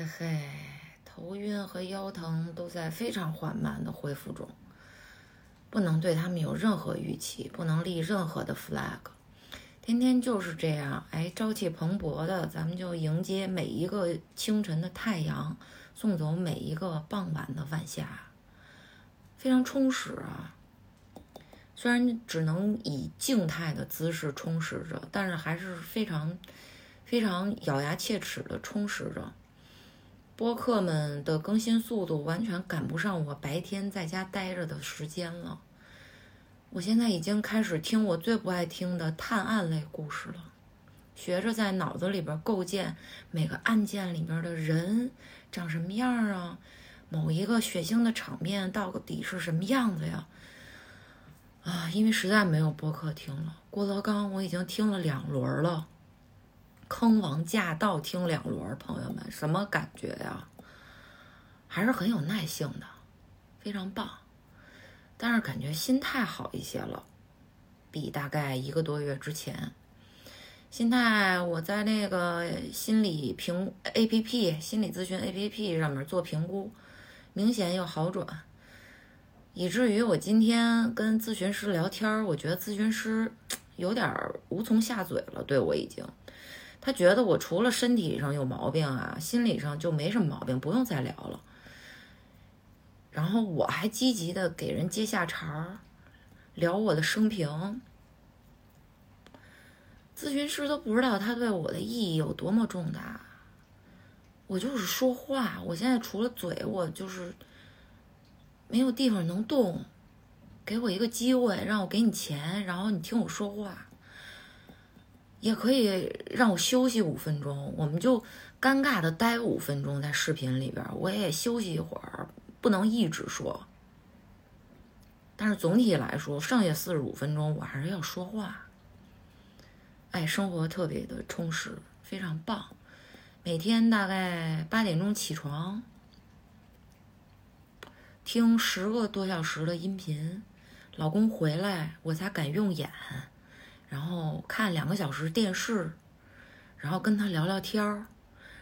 嘿嘿，头晕和腰疼都在非常缓慢的恢复中，不能对他们有任何预期，不能立任何的 flag。天天就是这样，哎，朝气蓬勃的，咱们就迎接每一个清晨的太阳，送走每一个傍晚的晚霞，非常充实啊。虽然只能以静态的姿势充实着，但是还是非常非常咬牙切齿的充实着。播客们的更新速度完全赶不上我白天在家待着的时间了。我现在已经开始听我最不爱听的探案类故事了，学着在脑子里边构建每个案件里边的人长什么样啊，某一个血腥的场面到底是什么样子呀？啊，因为实在没有播客听了，郭德纲我已经听了两轮了。坑王驾到，听两轮，朋友们，什么感觉呀？还是很有耐性的，非常棒。但是感觉心态好一些了，比大概一个多月之前。心态，我在那个心理评 A P P、心理咨询 A P P 上面做评估，明显有好转，以至于我今天跟咨询师聊天，我觉得咨询师 有点无从下嘴了，对我已经。他觉得我除了身体上有毛病啊，心理上就没什么毛病，不用再聊了。然后我还积极的给人接下茬儿，聊我的生平。咨询师都不知道他对我的意义有多么重大。我就是说话，我现在除了嘴，我就是没有地方能动。给我一个机会，让我给你钱，然后你听我说话。也可以让我休息五分钟，我们就尴尬的待五分钟在视频里边，我也休息一会儿，不能一直说。但是总体来说，剩下四十五分钟我还是要说话。哎，生活特别的充实，非常棒。每天大概八点钟起床，听十个多小时的音频，老公回来我才敢用眼。然后看两个小时电视，然后跟他聊聊天儿，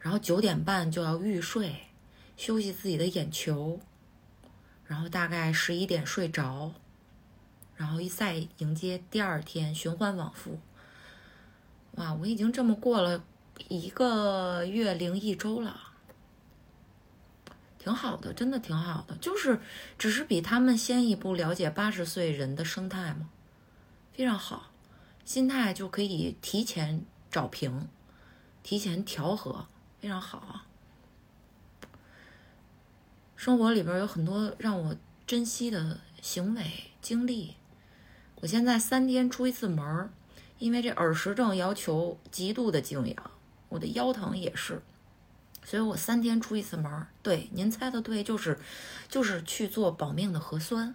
然后九点半就要欲睡，休息自己的眼球，然后大概十一点睡着，然后一再迎接第二天，循环往复。哇，我已经这么过了一个月零一周了，挺好的，真的挺好的，就是只是比他们先一步了解八十岁人的生态嘛，非常好。心态就可以提前找平，提前调和，非常好啊。生活里边有很多让我珍惜的行为经历。我现在三天出一次门，因为这耳石症要求极度的静养，我的腰疼也是，所以我三天出一次门。对，您猜的对，就是就是去做保命的核酸。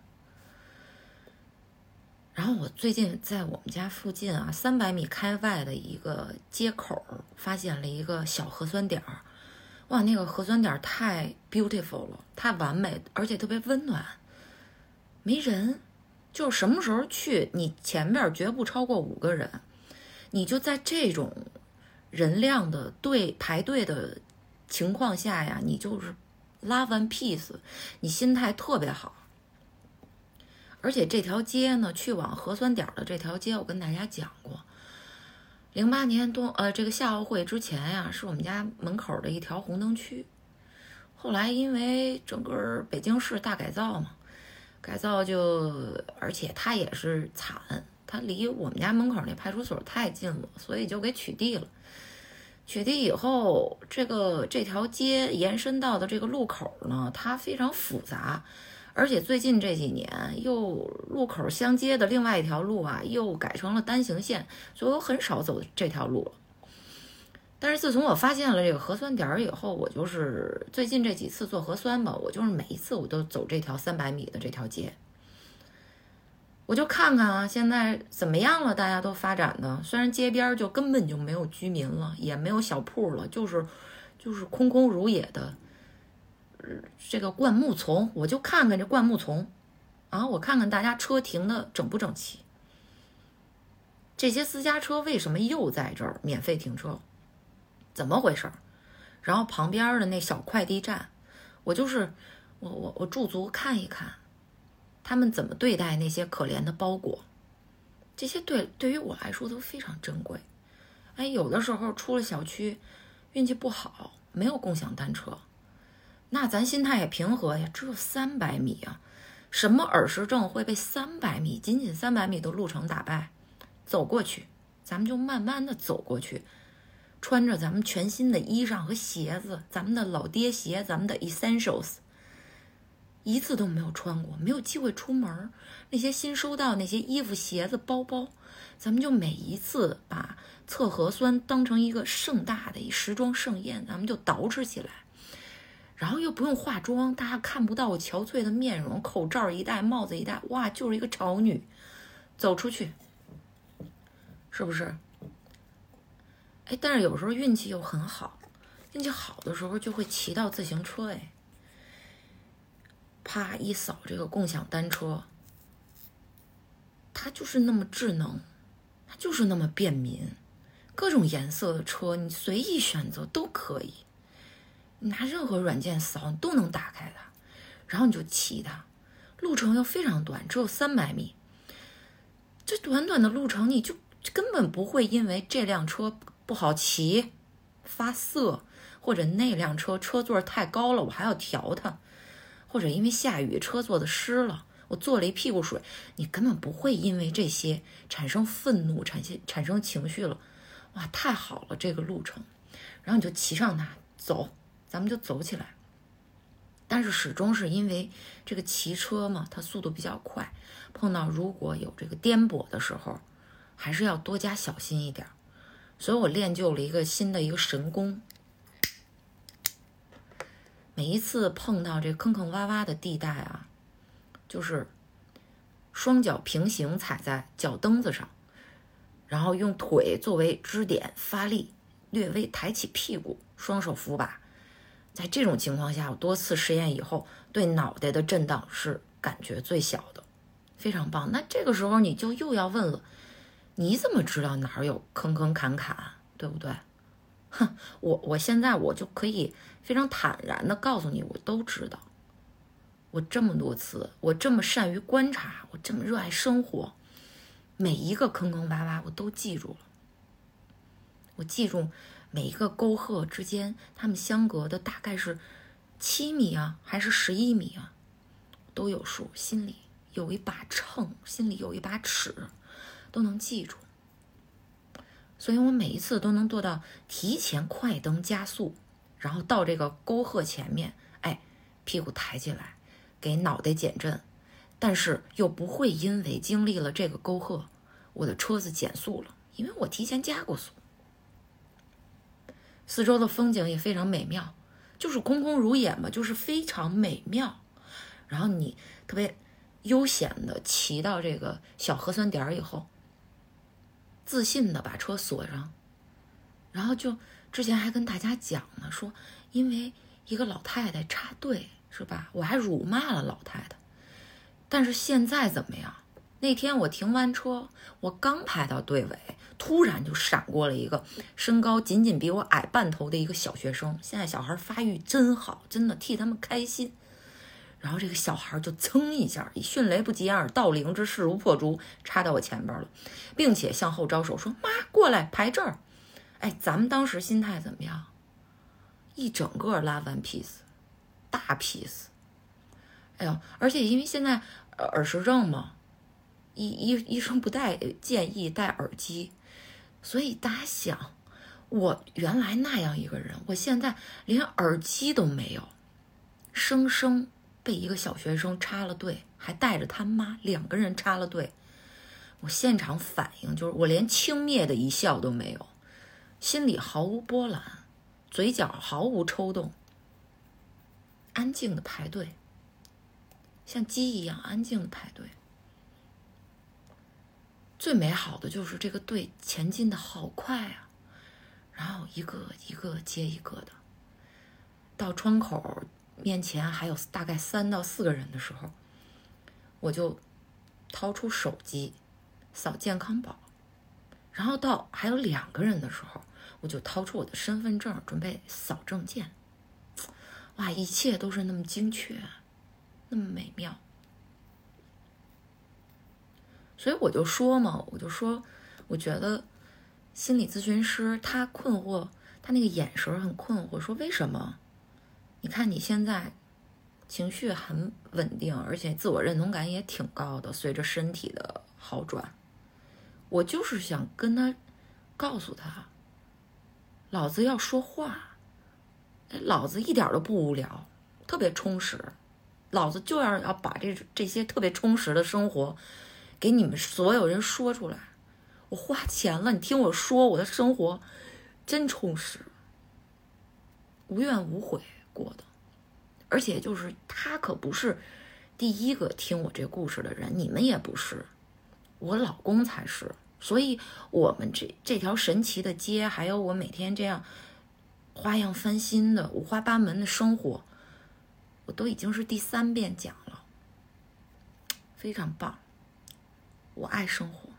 然后我最近在我们家附近啊，三百米开外的一个街口发现了一个小核酸点儿，哇，那个核酸点太 beautiful 了，太完美，而且特别温暖。没人，就什么时候去，你前面绝不超过五个人，你就在这种人量的队排队的情况下呀，你就是 love and peace，你心态特别好。而且这条街呢，去往核酸点的这条街，我跟大家讲过，零八年冬呃这个夏奥会之前呀，是我们家门口的一条红灯区。后来因为整个北京市大改造嘛，改造就而且它也是惨，它离我们家门口那派出所太近了，所以就给取缔了。取缔以后，这个这条街延伸到的这个路口呢，它非常复杂。而且最近这几年，又路口相接的另外一条路啊，又改成了单行线，所以我很少走这条路了。但是自从我发现了这个核酸点儿以后，我就是最近这几次做核酸吧，我就是每一次我都走这条三百米的这条街，我就看看啊，现在怎么样了？大家都发展的，虽然街边就根本就没有居民了，也没有小铺了，就是就是空空如也的。这个灌木丛，我就看看这灌木丛，啊，我看看大家车停的整不整齐。这些私家车为什么又在这儿免费停车？怎么回事？然后旁边的那小快递站，我就是我我我驻足看一看，他们怎么对待那些可怜的包裹，这些对对于我来说都非常珍贵。哎，有的时候出了小区，运气不好，没有共享单车，那咱心态也平和呀，只有三百米啊，什么耳石症会被三百米仅仅三百米的路程打败？走过去，咱们就慢慢的走过去，穿着咱们全新的衣裳和鞋子，咱们的老爹鞋，咱们的 essentials，一次都没有穿过，没有机会出门，那些新收到那些衣服、鞋子、包包，咱们就每一次把。测核酸当成一个盛大的时装盛宴，咱们就捯饬起来，然后又不用化妆，大家看不到我憔悴的面容，口罩一戴，帽子一戴，哇，就是一个潮女，走出去，是不是？哎，但是有时候运气又很好，运气好的时候就会骑到自行车，哎，啪一扫这个共享单车，它就是那么智能，它就是那么便民。各种颜色的车，你随意选择都可以。你拿任何软件扫，你都能打开它，然后你就骑它，路程又非常短，只有三百米。这短短的路程，你就根本不会因为这辆车不好骑、发涩，或者那辆车车座太高了，我还要调它，或者因为下雨车座子湿了，我坐了一屁股水，你根本不会因为这些产生愤怒、产生产生情绪了。哇，太好了，这个路程，然后你就骑上它走，咱们就走起来。但是始终是因为这个骑车嘛，它速度比较快，碰到如果有这个颠簸的时候，还是要多加小心一点。所以我练就了一个新的一个神功，每一次碰到这坑坑洼洼的地带啊，就是双脚平行踩在脚蹬子上。然后用腿作为支点发力，略微抬起屁股，双手扶把。在这种情况下，我多次试验以后，对脑袋的震荡是感觉最小的，非常棒。那这个时候你就又要问了，你怎么知道哪儿有坑坑坎坎，对不对？哼，我我现在我就可以非常坦然的告诉你，我都知道。我这么多次，我这么善于观察，我这么热爱生活。每一个坑坑洼洼，我都记住了。我记住每一个沟壑之间，它们相隔的大概是七米啊，还是十一米啊，都有数。心里有一把秤，心里有一把尺，都能记住。所以我每一次都能做到提前快蹬加速，然后到这个沟壑前面，哎，屁股抬起来，给脑袋减震。但是又不会因为经历了这个沟壑，我的车子减速了，因为我提前加过速。四周的风景也非常美妙，就是空空如也嘛，就是非常美妙。然后你特别悠闲的骑到这个小核酸点以后，自信的把车锁上，然后就之前还跟大家讲呢，说因为一个老太太插队是吧？我还辱骂了老太太。但是现在怎么样？那天我停完车，我刚排到队尾，突然就闪过了一个身高仅仅比我矮半头的一个小学生。现在小孩发育真好，真的替他们开心。然后这个小孩就噌一下，以迅雷不及掩耳盗铃之势如破竹，插到我前边了，并且向后招手说：“妈，过来排这儿。”哎，咱们当时心态怎么样？一整个拉 one piece，大 piece。哎呦，而且因为现在耳石症嘛，医医医生不戴建议戴耳机，所以大家想，我原来那样一个人，我现在连耳机都没有，生生被一个小学生插了队，还带着他妈两个人插了队，我现场反应就是我连轻蔑的一笑都没有，心里毫无波澜，嘴角毫无抽动，安静的排队。像鸡一样安静的排队，最美好的就是这个队前进的好快啊！然后一个一个接一个的，到窗口面前还有大概三到四个人的时候，我就掏出手机扫健康宝，然后到还有两个人的时候，我就掏出我的身份证，准备扫证件。哇，一切都是那么精确，那么美妙。所以我就说嘛，我就说，我觉得心理咨询师他困惑，他那个眼神很困惑，说为什么？你看你现在情绪很稳定，而且自我认同感也挺高的，随着身体的好转，我就是想跟他告诉他，老子要说话。老子一点都不无聊，特别充实。老子就要要把这这些特别充实的生活，给你们所有人说出来。我花钱了，你听我说，我的生活真充实，无怨无悔过的。而且就是他可不是第一个听我这故事的人，你们也不是，我老公才是。所以，我们这这条神奇的街，还有我每天这样。花样翻新的、五花八门的生活，我都已经是第三遍讲了，非常棒。我爱生活。